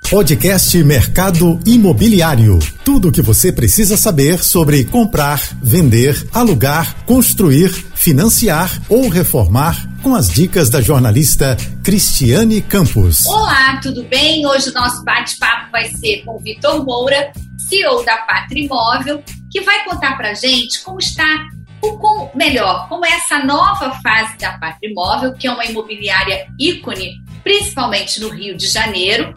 Podcast Mercado Imobiliário. Tudo o que você precisa saber sobre comprar, vender, alugar, construir, financiar ou reformar com as dicas da jornalista Cristiane Campos. Olá, tudo bem? Hoje o nosso bate-papo vai ser com o Vitor Moura, CEO da Pátria Imóvel, que vai contar pra gente como está o como, melhor, como é essa nova fase da Pátria Imóvel, que é uma imobiliária ícone, principalmente no Rio de Janeiro,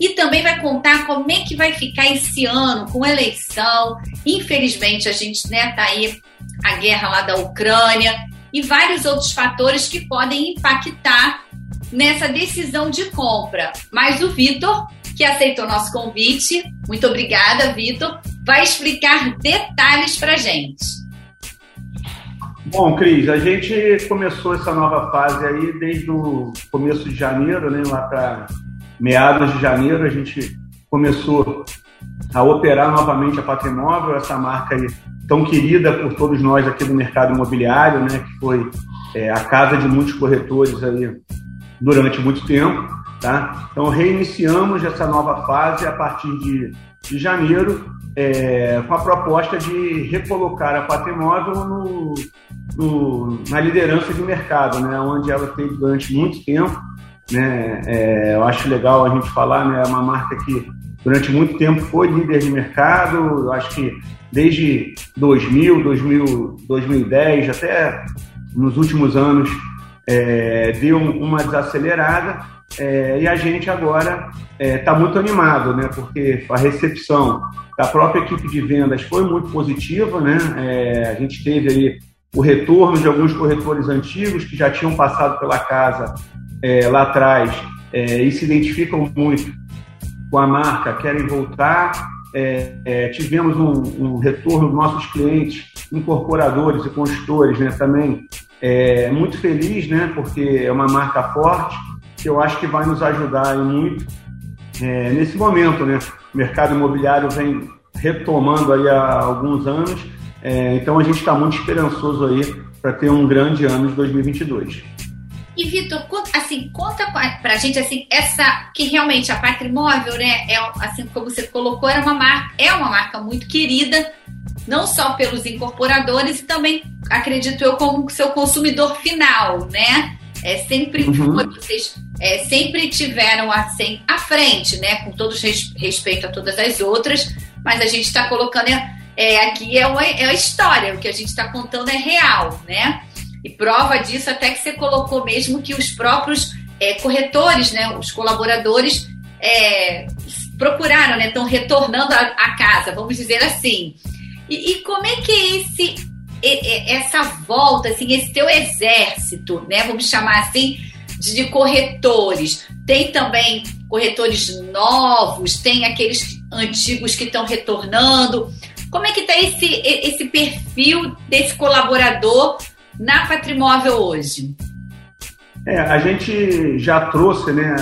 e também vai contar como é que vai ficar esse ano com eleição. Infelizmente, a gente né, tá aí a guerra lá da Ucrânia e vários outros fatores que podem impactar nessa decisão de compra. Mas o Vitor, que aceitou nosso convite, muito obrigada, Vitor, vai explicar detalhes para gente. Bom, Cris, a gente começou essa nova fase aí desde o começo de janeiro, né, lá para meados de janeiro, a gente começou a operar novamente a Patrimóvel, essa marca aí tão querida por todos nós aqui do mercado imobiliário, né, que foi é, a casa de muitos corretores aí durante muito tempo, tá? Então reiniciamos essa nova fase a partir de, de janeiro é, com a proposta de recolocar a Patrimóvel no, no, na liderança de mercado, né, onde ela teve durante muito tempo né? É, eu acho legal a gente falar, né? É uma marca que durante muito tempo foi líder de mercado, eu acho que desde 2000, 2000 2010, até nos últimos anos, é, deu uma desacelerada é, e a gente agora está é, muito animado, né? Porque a recepção da própria equipe de vendas foi muito positiva, né? É, a gente teve aí o retorno de alguns corretores antigos que já tinham passado pela casa é, lá atrás é, e se identificam muito com a marca, querem voltar. É, é, tivemos um, um, retorno dos nossos clientes, incorporadores e consultores, né, também é, muito feliz, né, porque é uma marca forte que eu acho que vai nos ajudar muito é, nesse momento, né. O mercado imobiliário vem retomando aí há alguns anos, então a gente está muito esperançoso aí para ter um grande ano de 2022. E Vitor, assim, conta pra gente assim, essa que realmente a Patrimóvel, né, é assim como você colocou, era uma marca, é uma marca muito querida, não só pelos incorporadores e também, acredito eu, como seu consumidor final, né? É sempre uhum. vocês é, sempre tiveram assim à frente, né? Com todo respeito a todas as outras, mas a gente está colocando é, é, aqui é, uma, é a história, o que a gente está contando é real, né? E prova disso até que você colocou mesmo que os próprios é, corretores, né, os colaboradores, é, procuraram, né, estão retornando à casa, vamos dizer assim. E, e, como é que é esse, essa volta, assim, esse teu exército, né, vamos chamar assim, de, corretores? Tem também corretores novos, tem aqueles antigos que estão retornando. Como é que está esse, esse perfil desse colaborador na Patrimóvel hoje? É, a gente já trouxe, né,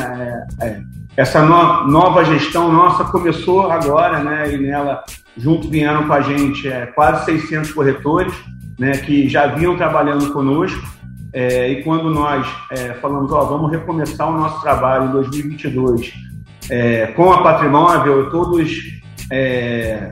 é, é, essa no, nova gestão nossa começou agora, né, e nela junto vieram com a gente é, quase 600 corretores, né, que já vinham trabalhando conosco, é, e quando nós é, falamos, ó, vamos recomeçar o nosso trabalho em 2022 com a Patrimóvel, todos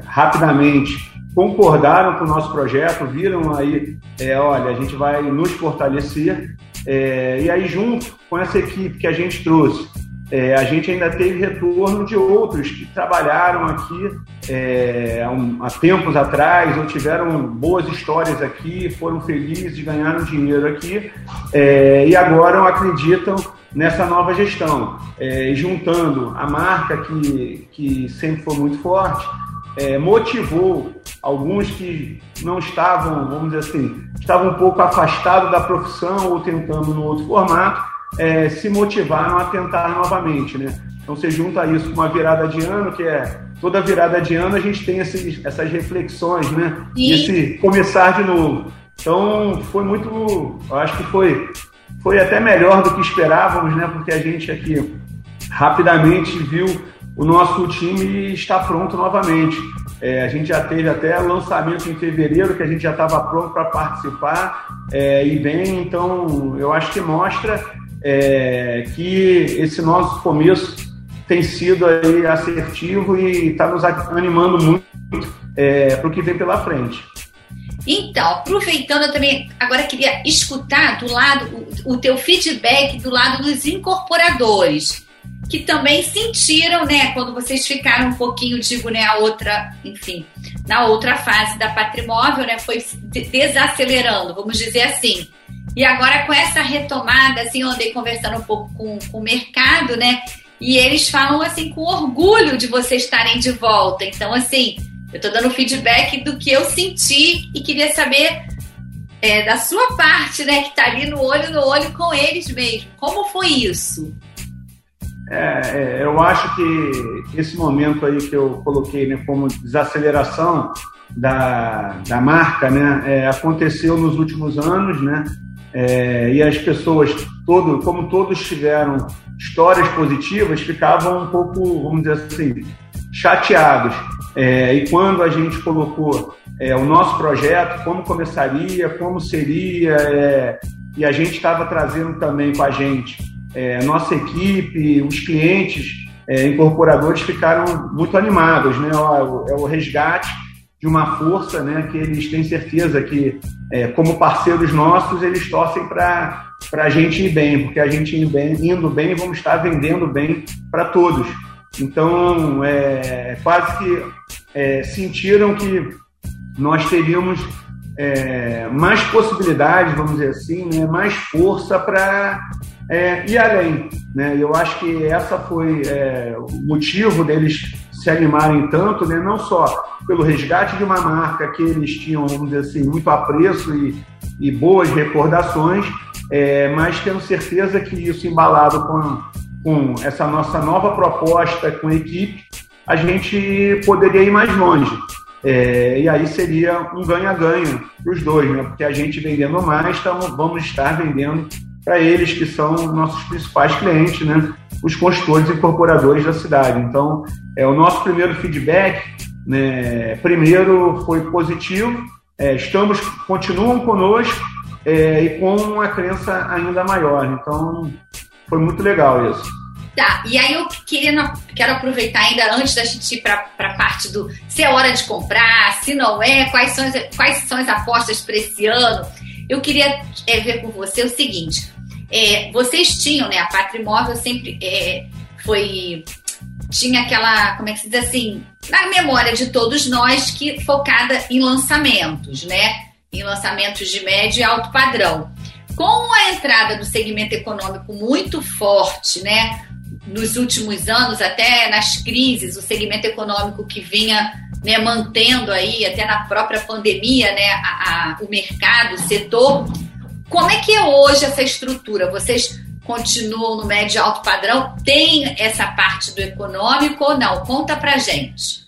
rapidamente concordaram com o nosso projeto, viram aí, é, olha, a gente vai nos fortalecer. É, e aí, junto com essa equipe que a gente trouxe, é, a gente ainda teve retorno de outros que trabalharam aqui é, há tempos atrás ou tiveram boas histórias aqui, foram felizes, ganharam dinheiro aqui é, e agora acreditam nessa nova gestão, é, juntando a marca que, que sempre foi muito forte, é, motivou alguns que não estavam, vamos dizer assim, estavam um pouco afastados da profissão ou tentando no outro formato, é, se motivaram a tentar novamente, né? Então você junta isso com uma virada de ano, que é toda virada de ano a gente tem esses, essas reflexões, né? E esse começar de novo. Então foi muito, eu acho que foi, foi até melhor do que esperávamos, né? Porque a gente aqui rapidamente viu o nosso time está pronto novamente. É, a gente já teve até lançamento em fevereiro, que a gente já estava pronto para participar é, e bem, então eu acho que mostra é, que esse nosso começo tem sido aí assertivo e está nos animando muito é, para o que vem pela frente. Então, aproveitando eu também, agora queria escutar do lado, o, o teu feedback do lado dos incorporadores, que também sentiram, né, quando vocês ficaram um pouquinho, digo, né, a outra, enfim, na outra fase da patrimóvel, né, foi desacelerando, vamos dizer assim. E agora com essa retomada, assim, eu andei conversando um pouco com, com o mercado, né, e eles falam, assim, com orgulho de vocês estarem de volta. Então, assim, eu estou dando feedback do que eu senti e queria saber é, da sua parte, né, que está ali no olho no olho com eles mesmo. Como foi isso? É, é, eu acho que esse momento aí que eu coloquei né, como desaceleração da, da marca, né, é, aconteceu nos últimos anos, né, é, e as pessoas, todo, como todos tiveram histórias positivas, ficavam um pouco, vamos dizer assim, chateados. É, e quando a gente colocou é, o nosso projeto, como começaria, como seria, e a gente estava trazendo também com a gente é, nossa equipe, os clientes é, incorporadores ficaram muito animados, né? É o resgate de uma força, né? Que eles têm certeza que, é, como parceiros nossos, eles torcem para a gente ir bem, porque a gente indo bem, indo bem, vamos estar vendendo bem para todos. Então, é, quase que é, sentiram que nós teríamos é, mais possibilidades, vamos dizer assim, né, mais força para é, ir além. Né? Eu acho que essa foi é, o motivo deles se animarem tanto, né, não só pelo resgate de uma marca que eles tinham, vamos dizer assim, muito apreço e, e boas recordações, é, mas tendo certeza que isso embalado com com essa nossa nova proposta com a equipe, a gente poderia ir mais longe. É, e aí seria um ganha-ganha para os dois, né? porque a gente vendendo mais, então vamos estar vendendo para eles que são nossos principais clientes, né? os consultores e incorporadores da cidade. Então, é, o nosso primeiro feedback, né, primeiro foi positivo, é, estamos, continuam conosco é, e com uma crença ainda maior. Então, foi muito legal isso. Tá, e aí eu queria, quero aproveitar ainda antes da gente ir para a parte do se é hora de comprar, se não é, quais são, quais são as apostas para esse ano. Eu queria é, ver com você o seguinte: é, vocês tinham, né? A Patrimóvel sempre é, foi. Tinha aquela, como é que se diz assim, na memória de todos nós, que focada em lançamentos, né? Em lançamentos de médio e alto padrão. Com a entrada do segmento econômico muito forte, né, nos últimos anos, até nas crises, o segmento econômico que vinha né, mantendo aí, até na própria pandemia, né, a, a, o mercado, o setor. Como é que é hoje essa estrutura? Vocês continuam no médio alto padrão? Tem essa parte do econômico ou não? Conta pra gente.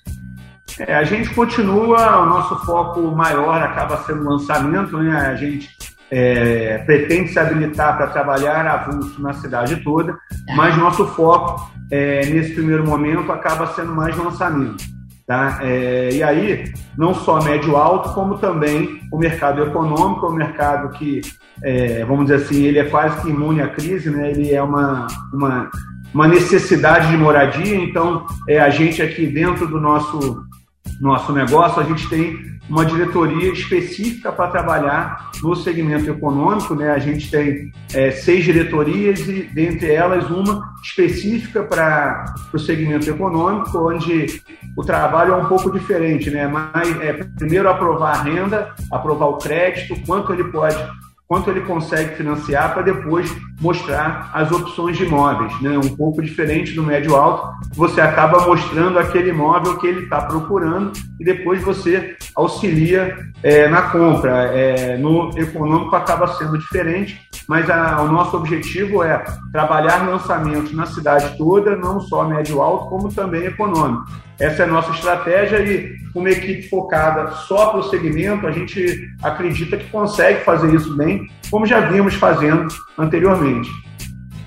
É, a gente continua, o nosso foco maior acaba sendo o lançamento, né? A gente é, pretende se habilitar para trabalhar avulso na cidade toda, mas nosso foco é, nesse primeiro momento acaba sendo mais lançamento. Tá? É, e aí, não só médio-alto, como também o mercado econômico, o mercado que, é, vamos dizer assim, ele é quase que imune à crise, né? ele é uma, uma, uma necessidade de moradia, então é, a gente aqui dentro do nosso, nosso negócio, a gente tem uma diretoria específica para trabalhar no segmento econômico. Né? A gente tem é, seis diretorias e, dentre elas, uma específica para o segmento econômico, onde o trabalho é um pouco diferente. Né? Mas, é, primeiro, aprovar a renda, aprovar o crédito, quanto ele pode quanto ele consegue financiar para depois mostrar as opções de imóveis, né? Um pouco diferente do médio alto, você acaba mostrando aquele imóvel que ele está procurando e depois você auxilia é, na compra. É, no econômico acaba sendo diferente, mas a, o nosso objetivo é trabalhar lançamentos na cidade toda, não só médio alto, como também econômico. Essa é a nossa estratégia e uma equipe focada só para o segmento, a gente acredita que consegue fazer isso bem, como já vimos fazendo anteriormente.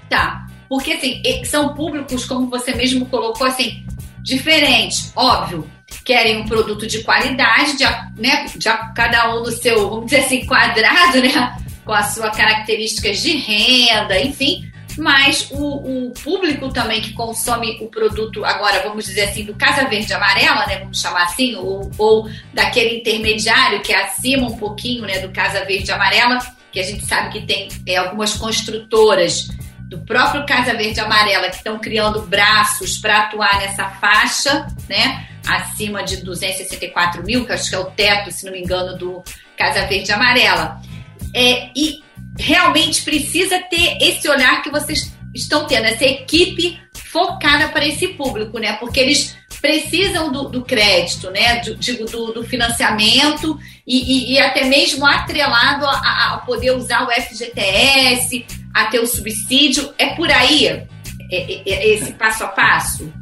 Tá, porque assim, são públicos, como você mesmo colocou, assim, diferentes, óbvio. Querem um produto de qualidade, de, né, de cada um no seu, vamos dizer assim, quadrado, né? Com as suas características de renda, enfim. Mas o, o, público também que consome o produto, agora vamos dizer assim, do Casa Verde Amarela, né, vamos chamar assim, ou, ou daquele intermediário que é acima um pouquinho né, do Casa Verde Amarela, que a gente sabe que tem é, algumas construtoras do próprio Casa Verde Amarela que estão criando braços para atuar nessa faixa, né, acima de 264 mil, que acho que é o teto, se não me engano, do Casa Verde Amarela. É, e realmente precisa ter esse olhar que vocês estão tendo, essa equipe focada para esse público, né? Porque eles precisam do, do crédito, né? Digo, do, do, financiamento e, e, e, até mesmo atrelado a, a, poder usar o FGTS, a ter o subsídio. É por aí é, é, é esse passo a passo?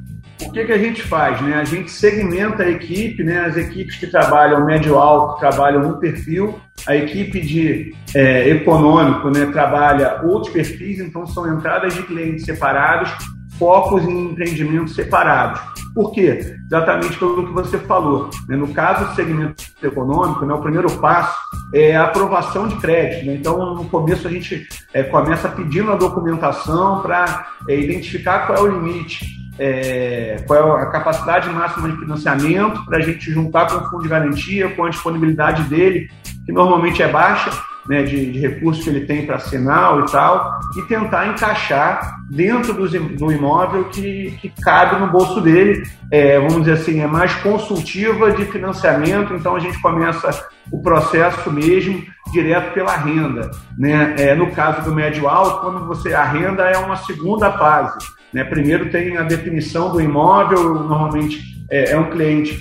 O que, que a gente faz? Né? A gente segmenta a equipe, né? as equipes que trabalham médio-alto trabalham um perfil, a equipe de é, econômico né, trabalha outros perfis, então são entradas de clientes separados, focos em empreendimentos separados. Por quê? Exatamente pelo que você falou. Né? No caso do segmento econômico, né, o primeiro passo é a aprovação de crédito. Né? Então, no começo, a gente é, começa pedindo a documentação para é, identificar qual é o limite é, qual é a capacidade máxima de financiamento para a gente juntar com o fundo de garantia, com a disponibilidade dele, que normalmente é baixa, né, de, de recursos que ele tem para sinal e tal, e tentar encaixar dentro do, do imóvel que, que cabe no bolso dele. É, vamos dizer assim, é mais consultiva de financiamento, então a gente começa o processo mesmo direto pela renda. Né? É, no caso do médio alto, quando você a renda é uma segunda fase. Né? Primeiro tem a definição do imóvel, normalmente é, é um cliente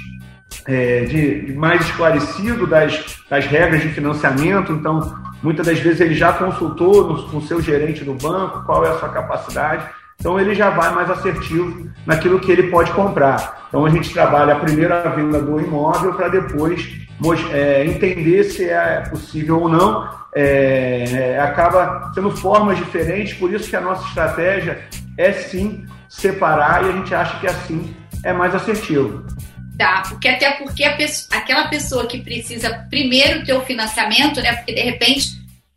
é, de, de, mais esclarecido das, das regras de financiamento, então muitas das vezes ele já consultou no, com seu gerente do banco qual é a sua capacidade, então ele já vai mais assertivo naquilo que ele pode comprar. Então a gente trabalha a primeira venda do imóvel para depois é, entender se é possível ou não. É, é, acaba sendo formas diferentes, por isso que a nossa estratégia é sim separar e a gente acha que assim é mais assertivo. Tá, porque até porque pessoa, aquela pessoa que precisa primeiro ter o financiamento, né? Porque de repente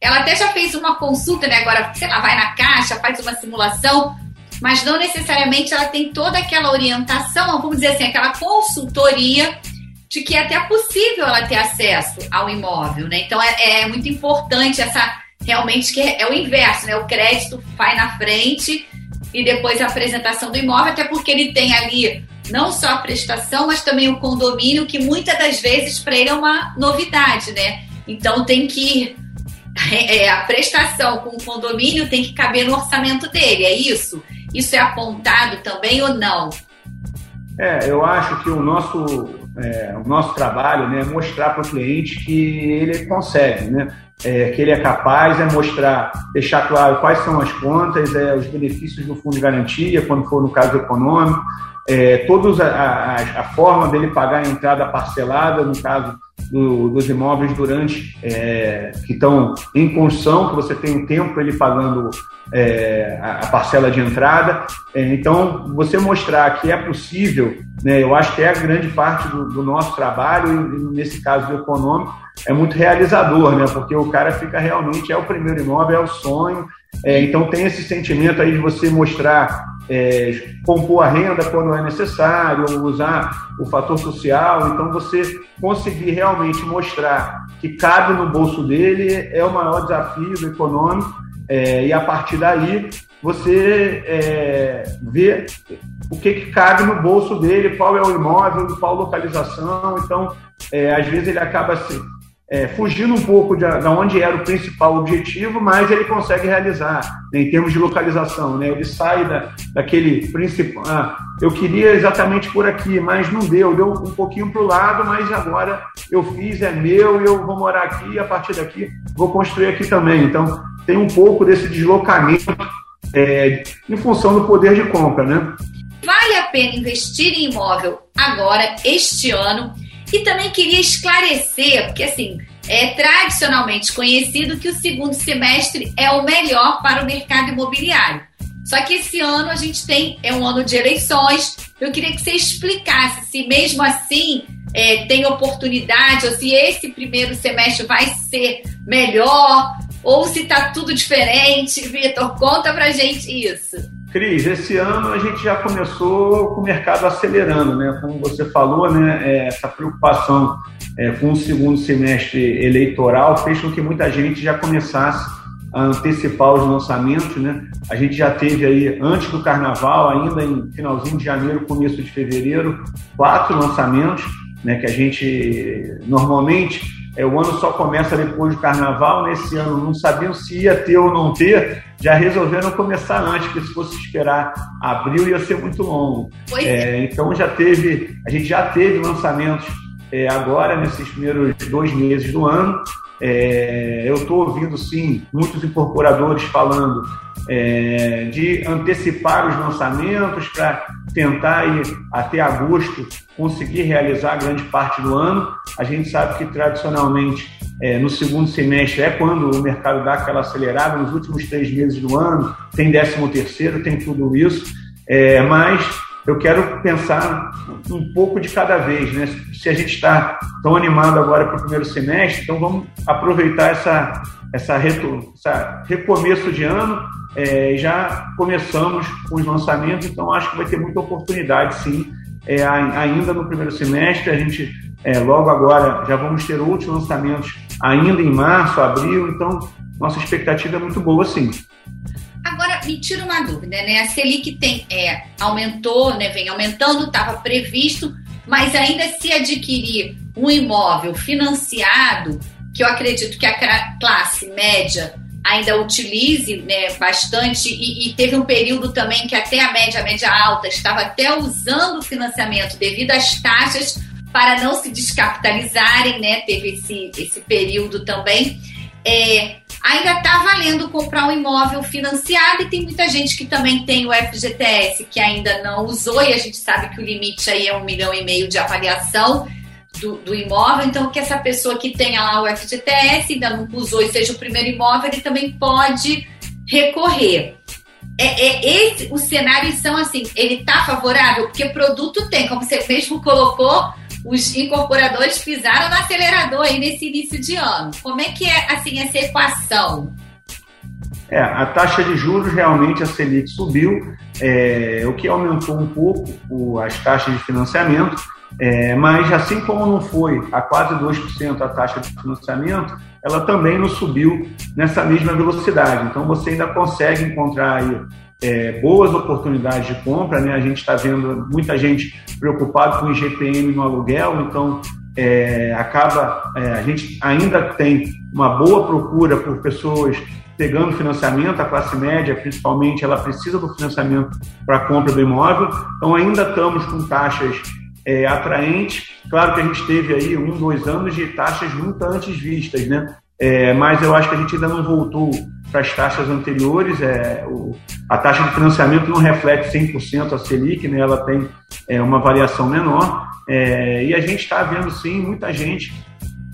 ela até já fez uma consulta, né? Agora, sei lá, vai na caixa, faz uma simulação, mas não necessariamente ela tem toda aquela orientação, vamos dizer assim, aquela consultoria de que é até possível ela ter acesso ao imóvel, né? Então é, é muito importante essa realmente que é, é o inverso, né? O crédito vai na frente e depois a apresentação do imóvel, até porque ele tem ali não só a prestação, mas também o condomínio, que muitas das vezes para ele é uma novidade, né? Então tem que. É, a prestação com o condomínio tem que caber no orçamento dele, é isso? Isso é apontado também ou não? É, eu acho que o nosso, é, o nosso trabalho né, é mostrar para o cliente que ele consegue, né? é, que ele é capaz, é mostrar, deixar claro quais são as contas, é, os benefícios do fundo de garantia, quando for no caso econômico, é, todos a, a, a, forma dele pagar a entrada parcelada, no caso do, dos imóveis durante é, que estão em construção, que você tem um tempo ele pagando é, a, a, parcela de entrada. É, então, você mostrar que é possível, né, eu acho que é a grande parte do, do nosso trabalho, e, nesse caso do econômico, é muito realizador, né, porque o cara fica realmente, é o primeiro imóvel, é o sonho, é, então tem esse sentimento aí de você mostrar, é, compor a renda quando é necessário, usar o fator social, então você conseguir realmente mostrar que cabe no bolso dele é o maior desafio econômico é, e a partir daí você é, vê o que, que cabe no bolso dele, qual é o imóvel, qual localização. Então, é, às vezes ele acaba se, é, fugindo um pouco de, de, onde era o principal objetivo, mas ele consegue realizar né, em termos de localização. Né? Ele sai da, daquele principal. Ah, eu queria exatamente por aqui, mas não deu, deu um pouquinho para o lado, mas agora eu fiz, é meu, eu vou morar aqui, a partir daqui vou construir aqui também. Então, tem um pouco desse deslocamento é, em função do poder de compra, né? Vale a pena investir em imóvel agora, este ano? E também queria esclarecer, porque assim, é tradicionalmente conhecido que o segundo semestre é o melhor para o mercado imobiliário. Só que esse ano a gente tem, é um ano de eleições. Eu queria que você explicasse se mesmo assim é, tem oportunidade, ou se esse primeiro semestre vai ser melhor, ou se está tudo diferente. Vitor, conta pra gente isso. Cris, esse ano a gente já começou com o mercado acelerando, né? Como você falou, né? É, essa preocupação é, com o segundo semestre eleitoral fez com que muita gente já começasse a antecipar os lançamentos, né? A gente já teve aí, antes do carnaval, ainda em finalzinho de janeiro, começo de fevereiro, quatro lançamentos, né? Que a gente normalmente é, o ano só começa depois do carnaval, nesse ano não sabiam se ia ter ou não ter, já resolveram começar antes, porque se fosse esperar abril ia ser muito longo. É, é. Então já teve, a gente já teve lançamentos é, agora, nesses primeiros dois meses do ano. É, eu estou ouvindo, sim, muitos incorporadores falando é, de antecipar os lançamentos para tentar ir até agosto conseguir realizar grande parte do ano. A gente sabe que tradicionalmente é, no segundo semestre é quando o mercado dá aquela acelerada, nos últimos três meses do ano, tem décimo terceiro, tem tudo isso, é, mas eu quero pensar um pouco de cada vez, né? Se a gente está tão animado agora para o primeiro semestre, então vamos aproveitar essa, essa, reto, essa recomeço de ano é, já começamos com os lançamentos, então acho que vai ter muita oportunidade, sim, é, ainda no primeiro semestre. A gente, é, logo agora, já vamos ter outros lançamentos ainda em março, abril, então nossa expectativa é muito boa, sim. Agora, me tira uma dúvida, né? A Selic tem, é, aumentou, né, vem aumentando, estava previsto, mas ainda se adquirir um imóvel financiado, que eu acredito que a classe média ainda utilize né, bastante e, e, teve um período também que até a média, a média alta estava até usando o financiamento devido às taxas para não se descapitalizarem, né? Teve esse, esse período também. É, ainda está valendo comprar um imóvel financiado e tem muita gente que também tem o FGTS que ainda não usou e a gente sabe que o limite aí é um milhão e meio de avaliação do, do, imóvel, então que essa pessoa que tenha lá o FGTS, ainda não usou e seja o primeiro imóvel, ele também pode recorrer. É, é esse o cenário são assim, ele está favorável porque produto tem, como você mesmo colocou, os incorporadores pisaram no acelerador aí nesse início de ano. Como é que é assim essa equação? É, a taxa de juros realmente a Selic subiu, é, o que aumentou um pouco o, as taxas de financiamento é, mas assim como não foi a quase 2% a taxa de financiamento, ela também não subiu nessa mesma velocidade. Então você ainda consegue encontrar aí, é, boas oportunidades de compra. Né? A gente está vendo muita gente preocupada com o IGPM no aluguel, então é, acaba é, a gente ainda tem uma boa procura por pessoas pegando financiamento, a classe média, principalmente, ela precisa do financiamento para a compra do imóvel. Então, ainda estamos com taxas é, atraente. Claro que a gente teve aí um, dois anos de taxas muito antes vistas, né? É, mas eu acho que a gente ainda não voltou para as taxas anteriores. É, o, a taxa de financiamento não reflete 100% a Selic, né? ela tem é, uma variação menor. É, e a gente está vendo, sim, muita gente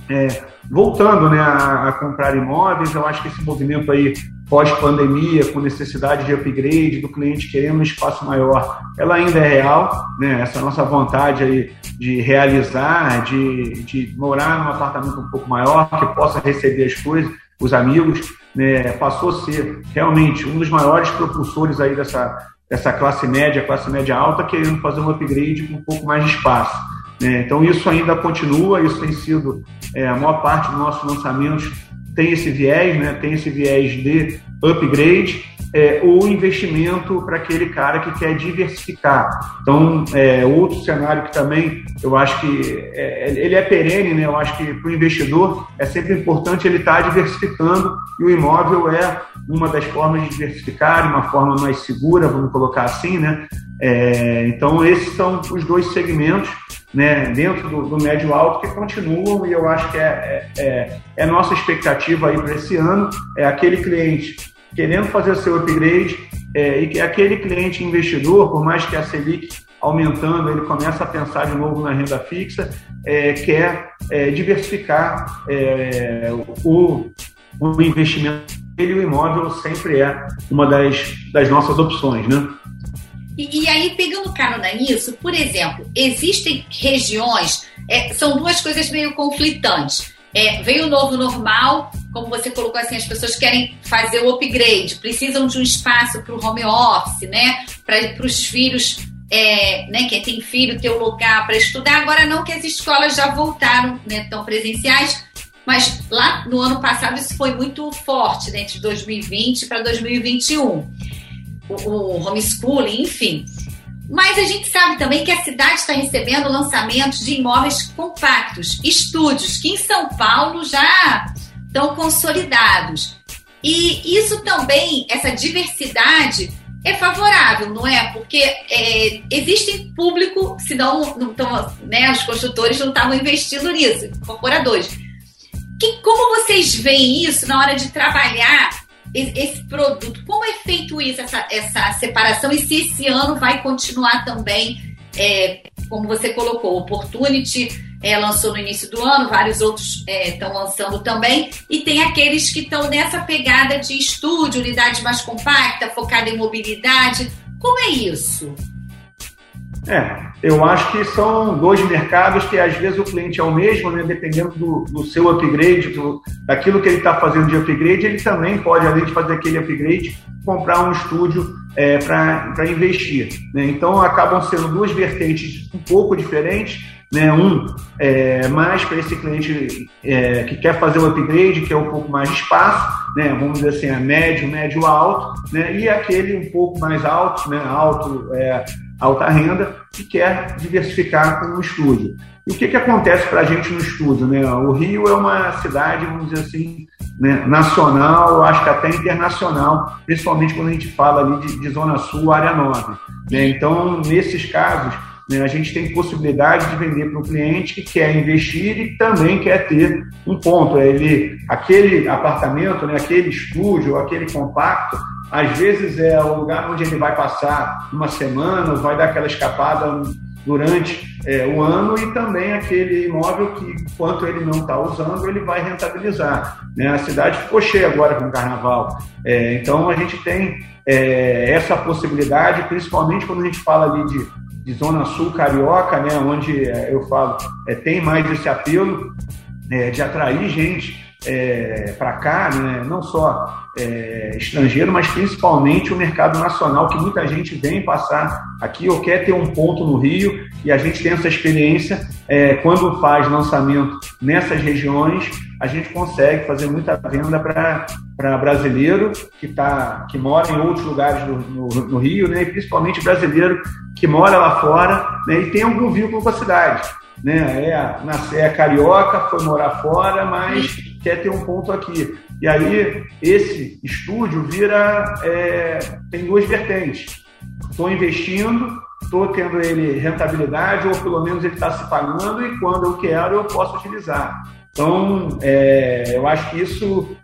é, voltando né, a, a, comprar imóveis. Eu acho que esse movimento aí pós-pandemia, com necessidade de upgrade, do cliente querendo um espaço maior, ela ainda é real, né? Essa nossa vontade aí de realizar, de, de morar num apartamento um pouco maior, que possa receber as coisas, os amigos, né? Passou a ser realmente um dos maiores propulsores aí dessa, dessa classe média, classe média alta, querendo fazer um upgrade com um pouco mais de espaço. Né? Então isso ainda continua, isso tem sido é, a maior parte dos nossos lançamentos tem esse viés, né? tem esse viés de upgrade, é, ou investimento para aquele cara que quer diversificar. Então, é, outro cenário que também eu acho que é, ele é perene, né? eu acho que para o investidor é sempre importante ele estar tá diversificando e o imóvel é uma das formas de diversificar, uma forma mais segura, vamos colocar assim, né? É, então, esses são os dois segmentos né, dentro do, do médio alto que continuam e eu acho que é, é, é, é nossa expectativa aí para esse ano, é aquele cliente querendo fazer seu upgrade é, e que aquele cliente investidor, por mais que a Selic aumentando, ele começa a pensar de novo na renda fixa, é, quer é, diversificar é, o, o investimento dele, o imóvel sempre é uma das, das nossas opções, né? E, e aí, pegando carona nisso, por exemplo, existem regiões, é, são duas coisas meio conflitantes. é, veio o novo normal, como você colocou assim, as pessoas querem fazer o upgrade, precisam de um espaço para o home office, né? Para os filhos, é, né? Quem tem filho ter um lugar para estudar. Agora não que as escolas já voltaram, né? Tão presenciais, mas lá no ano passado isso foi muito forte, né? De 2020 para 2021. O, o homeschooling, enfim. Mas a gente sabe também que a cidade está recebendo lançamentos de imóveis compactos, estúdios, que em São Paulo já estão consolidados. E isso também, essa diversidade, é favorável, não é? Porque é, existe público, senão não tão, né, os construtores não estavam investindo nisso, incorporadores. Que, como vocês veem isso na hora de trabalhar esse produto? Como é feito isso, essa, essa separação? E se esse ano vai continuar também, é, como você colocou, Opportunity é, lançou no início do ano, vários outros estão é, lançando também, e tem aqueles que estão nessa pegada de estúdio, unidade mais compacta, focada em mobilidade. Como é isso? É, eu acho que são dois mercados que às vezes o cliente é o mesmo, né? dependendo do, do seu upgrade, do, daquilo que ele está fazendo de upgrade, ele também pode, além de fazer aquele upgrade, comprar um estúdio é, para investir. Né? Então acabam sendo duas vertentes um pouco diferentes. Né? Um é, mais para esse cliente é, que quer fazer o upgrade, que é um pouco mais de espaço, né? vamos dizer assim, é médio, médio alto, né? e aquele um pouco mais alto, né? alto é, alta renda que quer diversificar com o estúdio. E o que, que acontece para a gente no estúdio? Né? O Rio é uma cidade, vamos dizer assim, né, nacional, acho que até internacional, principalmente quando a gente fala ali de, de Zona Sul, área 9. Né? Então, nesses casos, né, a gente tem possibilidade de vender para o cliente que quer investir e também quer ter um ponto. É ele, aquele apartamento, né, aquele estúdio, aquele compacto, às vezes é o lugar onde ele vai passar uma semana, vai dar aquela escapada durante é, o ano e também aquele imóvel que, enquanto ele não está usando, ele vai rentabilizar. Né? A cidade ficou cheia agora com o carnaval. É, então a gente tem é, essa possibilidade, principalmente quando a gente fala ali de, de Zona Sul Carioca, né? onde é, eu falo, é, tem mais esse apelo é, de atrair gente é, para cá, né, não só é, estrangeiro, mas principalmente o mercado nacional, que muita gente vem passar aqui ou quer ter um ponto no Rio, e a gente tem essa experiência. É, quando faz lançamento nessas regiões, a gente consegue fazer muita venda para brasileiro que, tá, que mora em outros lugares no, no, no Rio, né, e principalmente brasileiro que mora lá fora né, e tem algum vínculo com a cidade né? É, nascer é carioca, foi morar fora, mas quer ter um ponto aqui. E aí esse estúdio vira é, tem duas vertentes. Estou investindo, estou tendo ele rentabilidade ou pelo menos ele está se pagando e quando eu quero eu posso utilizar. Então é, eu acho que isso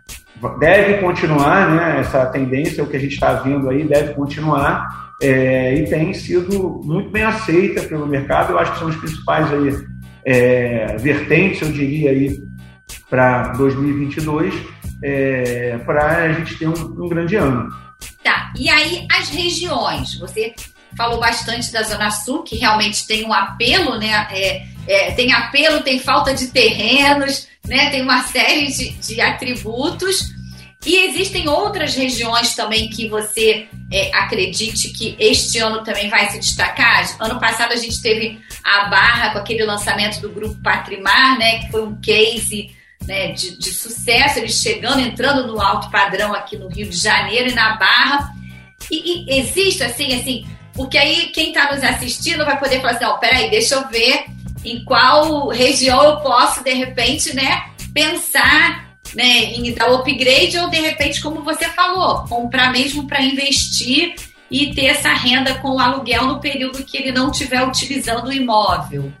deve continuar, né? Essa tendência, o que a gente está vendo aí, deve continuar é, e tem sido muito bem aceita pelo mercado. Eu acho que são os principais aí, é, vertentes, eu diria, aí, para 2022, é, para a gente ter um, um grande ano. Tá, e aí as regiões, você falou bastante da Zona Sul, que realmente tem um apelo, né? É, é, tem apelo, tem falta de terrenos, né? Tem uma série de, de atributos. E existem outras regiões também que você é, acredite que este ano também vai se destacar? Ano passado a gente teve a Barra com aquele lançamento do grupo Patrimar, né, que foi um case né, de, de sucesso, eles chegando, entrando no alto padrão aqui no Rio de Janeiro e na Barra. E, e existe assim, assim, porque aí quem está nos assistindo vai poder falar assim, ó, peraí, deixa eu ver em qual região eu posso, de repente, né, pensar né, em dar upgrade ou de repente, como você falou, comprar mesmo para investir e ter essa renda com o aluguel no período que ele não estiver utilizando o imóvel.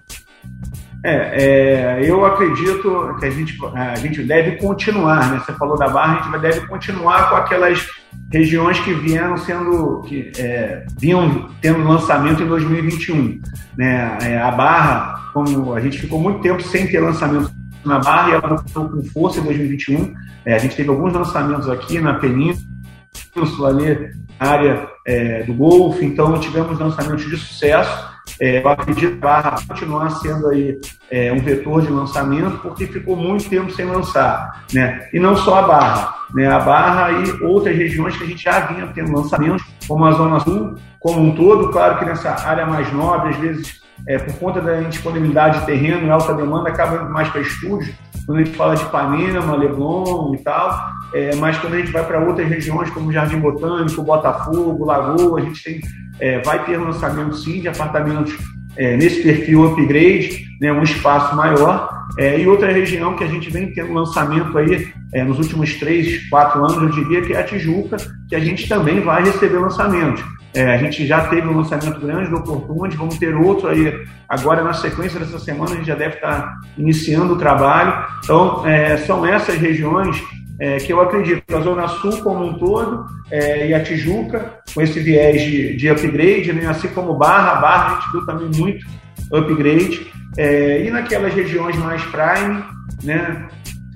É, é, eu acredito que a gente, a gente deve continuar, né? Você falou da Barra, a gente deve continuar com aquelas regiões que vieram sendo, que é, vinham tendo lançamento em 2021. Né? É, a Barra, como a gente ficou muito tempo sem ter lançamento na Barra e ela voltou com força em 2021. É, a gente teve alguns lançamentos aqui na Península, ali, área é, do Golfo, então tivemos lançamentos de sucesso é, eu acredito que continuar sendo aí é, um vetor de lançamento, porque ficou muito tempo sem lançar, né? E não só a Barra, né? A Barra e outras regiões que a gente já vinha tendo lançamentos, como a Zona Sul, como um todo, claro que nessa área mais nobre, às vezes, é, por conta da indisponibilidade de terreno e alta demanda, acaba indo mais para estúdios, quando a gente fala de Ipanema, Leblon e tal, é, mas quando a gente vai para outras regiões, como Jardim Botânico, Botafogo, Lagoa, a gente tem, é, vai ter lançamento sim de apartamentos é, nesse perfil upgrade, né, um espaço maior. É, e outra região que a gente vem tendo lançamento aí é, nos últimos três, quatro anos, eu diria que é a Tijuca, que a gente também vai receber lançamentos. É, a gente já teve um lançamento grande do Oportunity, vamos ter outro aí agora na sequência dessa semana, a gente já deve estar iniciando o trabalho. Então, é, são essas regiões é, que eu acredito, a Zona Sul como um todo e a Tijuca, com esse viés de, de upgrade, né, assim como Barra, Barra a gente viu também muito upgrade, é, e naquelas regiões mais prime, né,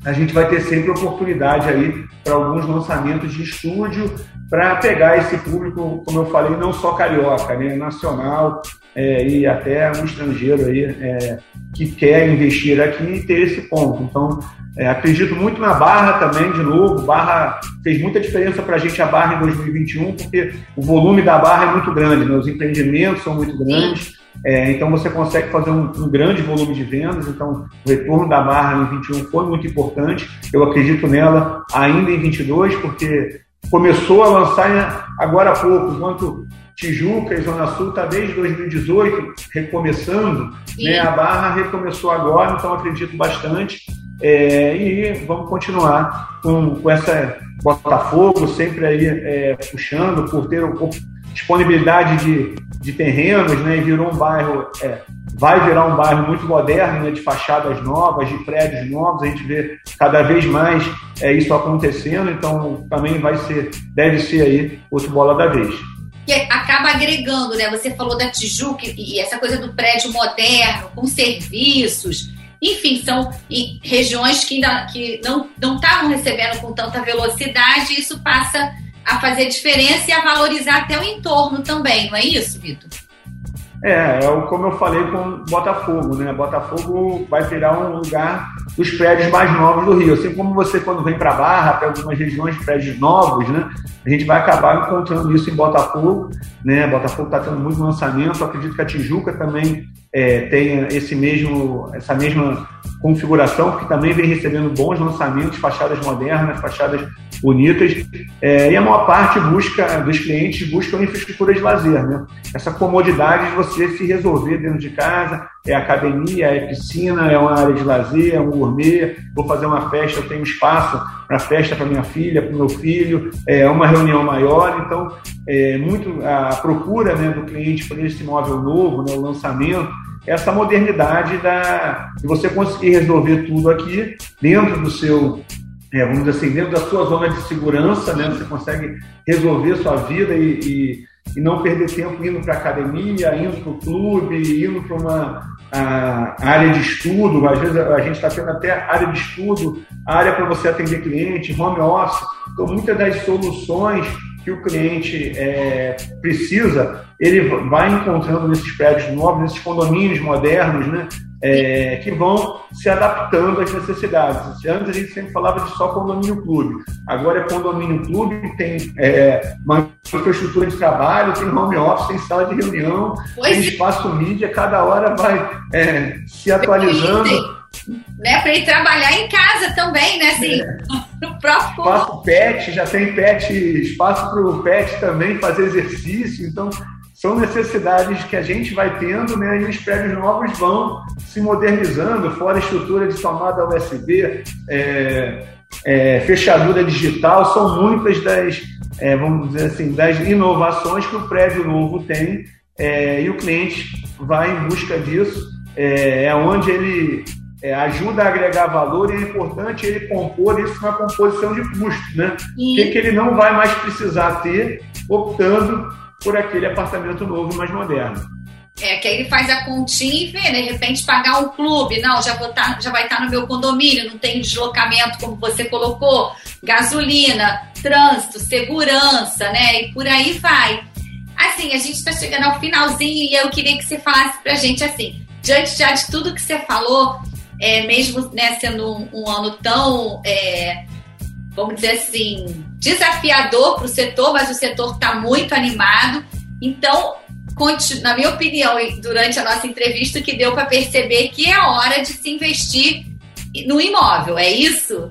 a gente vai ter sempre oportunidade aí para alguns lançamentos de estúdio para pegar esse público, como eu falei, não só carioca, né, nacional é, e até um estrangeiro aí é, que quer investir aqui e ter esse ponto. Então, é, acredito muito na Barra também, de novo. Barra fez muita diferença para a gente a Barra em 2021, porque o volume da Barra é muito grande, né? os empreendimentos são muito grandes. É, então você consegue fazer um, um, grande volume de vendas. Então o retorno da Barra em 21 foi muito importante. Eu acredito nela ainda em 22, porque começou a lançar agora há pouco, enquanto Tijuca e Zona Sul está desde 2018 recomeçando, né? a Barra recomeçou agora, então acredito bastante. É, e vamos continuar com, com essa Botafogo sempre aí é, puxando por ter disponibilidade de, de terrenos, né? E virou um bairro, é, vai virar um bairro muito moderno, né? De fachadas novas, de prédios novos. A gente vê cada vez mais é, isso acontecendo. Então também vai ser, deve ser aí outro bola da vez que acaba agregando, né? Você falou da Tijuca e essa coisa do prédio moderno, com serviços, enfim, são regiões que, ainda, que não estavam recebendo com tanta velocidade, e isso passa a fazer diferença e a valorizar até o entorno também, não é isso, Vitor? É, é como eu falei com Botafogo, né? Botafogo vai virar um lugar dos prédios mais novos do Rio. Assim como você, quando vem para Barra, até algumas regiões de prédios novos, né? A gente vai acabar encontrando isso em Botafogo, né? Botafogo está tendo muito lançamento. Acredito que a Tijuca também é, esse mesmo, essa mesma configuração, porque também vem recebendo bons lançamentos, fachadas modernas, fachadas bonitas, é, e a maior parte busca dos clientes busca uma infraestrutura de lazer, né? Essa comodidade de você se resolver dentro de casa, é academia, é piscina, é uma área de lazer, é um gourmet, vou fazer uma festa, eu tenho espaço para festa para minha filha, para o meu filho, é uma reunião maior, então é muito a procura né, do cliente por esse imóvel novo, né, o lançamento, essa modernidade da, de você conseguir resolver tudo aqui dentro do seu, é, vamos dizer assim, dentro da sua zona de segurança, né? Você consegue resolver sua vida e, e, e não perder tempo indo para a academia, indo para o clube, indo para uma a, área de estudo. Às vezes a gente está tendo até área de estudo, área para você atender cliente, home office. Então, muitas das soluções que o cliente é, precisa, ele vai encontrando nesses prédios novos, nesses condomínios modernos, né? É, que vão se adaptando às necessidades. Antes a gente sempre falava de só condomínio clube, agora é condomínio clube, tem é, uma infraestrutura de trabalho, tem home office, tem sala de reunião, pois tem espaço mídia, cada hora vai é, se atualizando né, para ir trabalhar em casa também, né? Assim, é. no próprio. Espaço pet, já tem pet, espaço para o pet também fazer exercício, então são necessidades que a gente vai tendo, né? E os prédios novos vão se modernizando, fora estrutura de tomada USB, é, é, fechadura digital, são muitas das, é, vamos dizer assim, das inovações que o prédio novo tem é, e o cliente vai em busca disso. É, é onde ele é, ajuda a agregar valor e é importante ele compor isso na composição de custo, né? O que, que ele não vai mais precisar ter optando por aquele apartamento novo mais moderno. É, que aí ele faz a continha e vê, né? de repente pagar um clube, não, já, vou tá, já vai estar tá no meu condomínio, não tem deslocamento como você colocou, gasolina, trânsito, segurança, né? E por aí vai. assim, a gente está chegando ao finalzinho e eu queria que você falasse para a gente assim, diante já de tudo que você falou, é, mesmo né, sendo um, um ano tão, é, vamos dizer assim, desafiador para o setor, mas o setor está muito animado. Então, na minha opinião, durante a nossa entrevista, que deu para perceber que é hora de se investir no imóvel, é isso?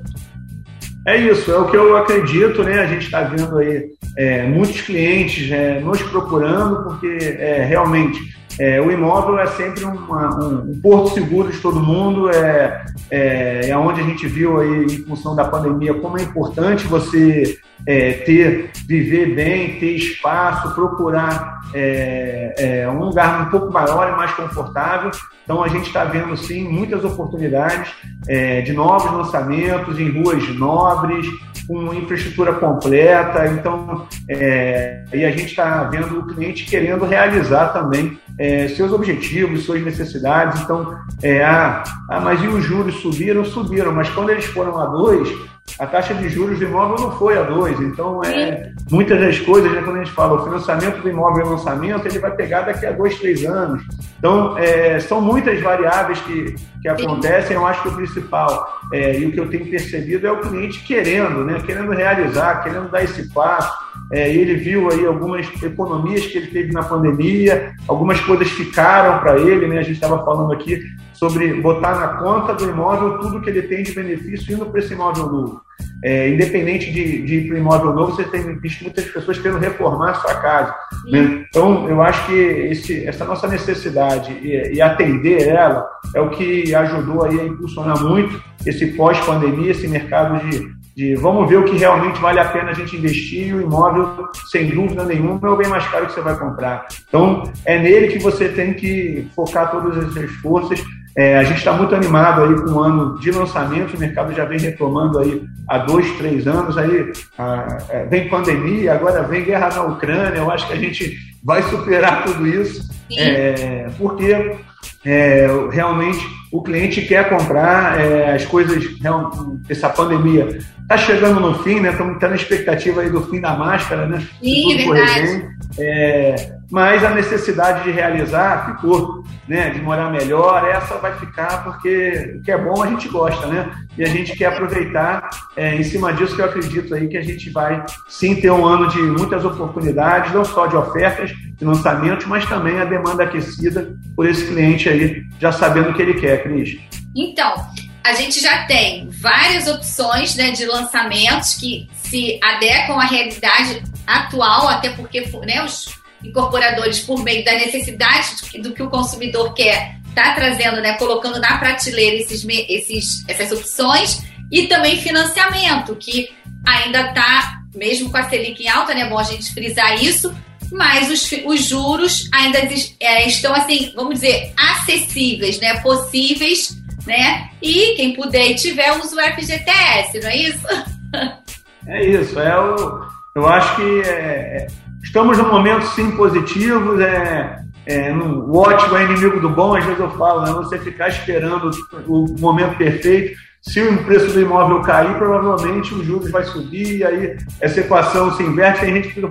É isso, é o que eu acredito, né? A gente está vendo aí é, muitos clientes é, nos procurando, porque é, realmente é, o imóvel é sempre um, um, porto seguro de todo mundo, é, é, é onde a gente viu aí, em função da pandemia, como é importante você é, ter, viver bem, ter espaço, procurar é, é, um lugar um pouco maior e mais confortável. Então a gente está vendo sim muitas oportunidades é, de novos lançamentos em ruas nobres, com infraestrutura completa. Então, e a gente está vendo o cliente querendo realizar também é, seus objetivos, suas necessidades. Então, é, ah, ah, mas e os juros subiram? Subiram, mas quando eles foram a dois, a taxa de juros do imóvel não foi a dois. Então, é, muitas das coisas, né, quando a gente fala o financiamento do imóvel e lançamento, ele vai pegar daqui a dois, três anos. Então, é, são muitas variáveis que, que acontecem. Eu acho que o principal é, e o que eu tenho percebido é o cliente querendo, né, querendo realizar, querendo dar esse passo. É, ele viu aí algumas economias que ele teve na pandemia, algumas coisas ficaram para ele, né? A gente estava falando aqui sobre botar na conta do imóvel tudo que ele tem de benefício indo para esse imóvel novo. É, independente de, de ir para o imóvel novo, você tem visto muitas pessoas querendo reformar a sua casa. Né? Então, eu acho que esse, essa nossa necessidade e, e, atender ela é o que ajudou aí a impulsionar muito esse pós-pandemia, esse mercado de, de vamos ver o que realmente vale a pena a gente investir e o imóvel, sem dúvida nenhuma, é o bem mais caro que você vai comprar. Então, é nele que você tem que focar todas as suas forças. É, a gente está muito animado aí com o ano de lançamento, o mercado já vem retomando aí há dois, três anos, aí a, é, vem pandemia, agora vem guerra na Ucrânia, eu acho que a gente vai superar tudo isso, é, porque é, realmente o cliente quer comprar, é, as coisas, essa pandemia está chegando no fim, né? Estamos tendo a expectativa aí do fim da máscara, né? Sim, verdade. É, mas a necessidade de realizar ficou, né? De morar melhor, essa vai ficar porque o que é bom a gente gosta, né? E a gente quer aproveitar é, em cima disso que eu acredito aí que a gente vai sim ter um ano de muitas oportunidades, não só de ofertas, de lançamentos, mas também a demanda aquecida por esse cliente aí, já sabendo o que ele quer, Cris. Então, a gente já tem várias opções né, de lançamentos que se adequam à realidade atual, até porque né, os incorporadores, por meio da necessidade do que o consumidor quer, está trazendo, né, colocando na prateleira esses, esses, essas opções, e também financiamento, que ainda está, mesmo com a Selic em alta, né, é bom a gente frisar isso, mas os, os juros ainda é, estão, assim, vamos dizer, acessíveis, né, possíveis, né, e quem puder e tiver, usa o FGTS, não é isso? É isso, é o, eu acho que é, é estamos num momento sim positivo, é, é, no, o ótimo é inimigo do bom, às vezes eu falo, né? Você ficar esperando o momento perfeito se o preço do imóvel cair, provavelmente os juros vai subir, e aí essa equação se inverte. Tem gente que fica,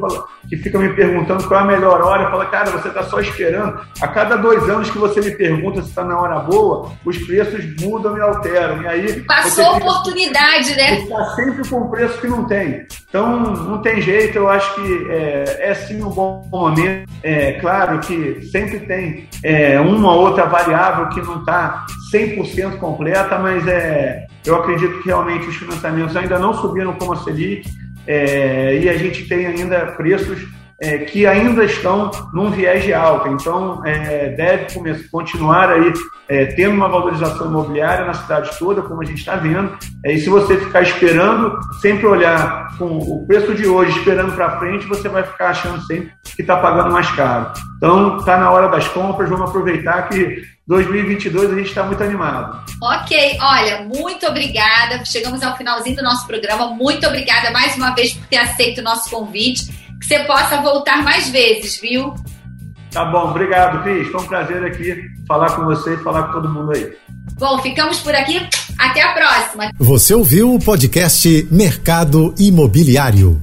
que fica me perguntando qual é a melhor hora. Eu falo, cara, você está só esperando. A cada dois anos que você me pergunta se está na hora boa, os preços mudam e alteram. E aí. Passou a oportunidade, né? Está sempre com um preço que não tem. Então, não tem jeito. Eu acho que é, é sim um bom momento. É claro que sempre tem é, uma ou outra variável que não está 100% completa, mas é, eu acredito que realmente os financiamentos ainda não subiram como a Selic é, e a gente tem ainda preços é, que ainda estão num viés de alta. Então, é, deve continuar aí é, tendo uma valorização imobiliária na cidade toda, como a gente está vendo. É, e se você ficar esperando, sempre olhar com o preço de hoje, esperando para frente, você vai ficar achando sempre que está pagando mais caro. Então, está na hora das compras, vamos aproveitar que 2022 a gente está muito animado. Ok, olha, muito obrigada. Chegamos ao finalzinho do nosso programa. Muito obrigada mais uma vez por ter aceito o nosso convite. Que você possa voltar mais vezes, viu? Tá bom, obrigado, Cris. Foi um prazer aqui falar com você e falar com todo mundo aí. Bom, ficamos por aqui. Até a próxima. Você ouviu o podcast Mercado Imobiliário.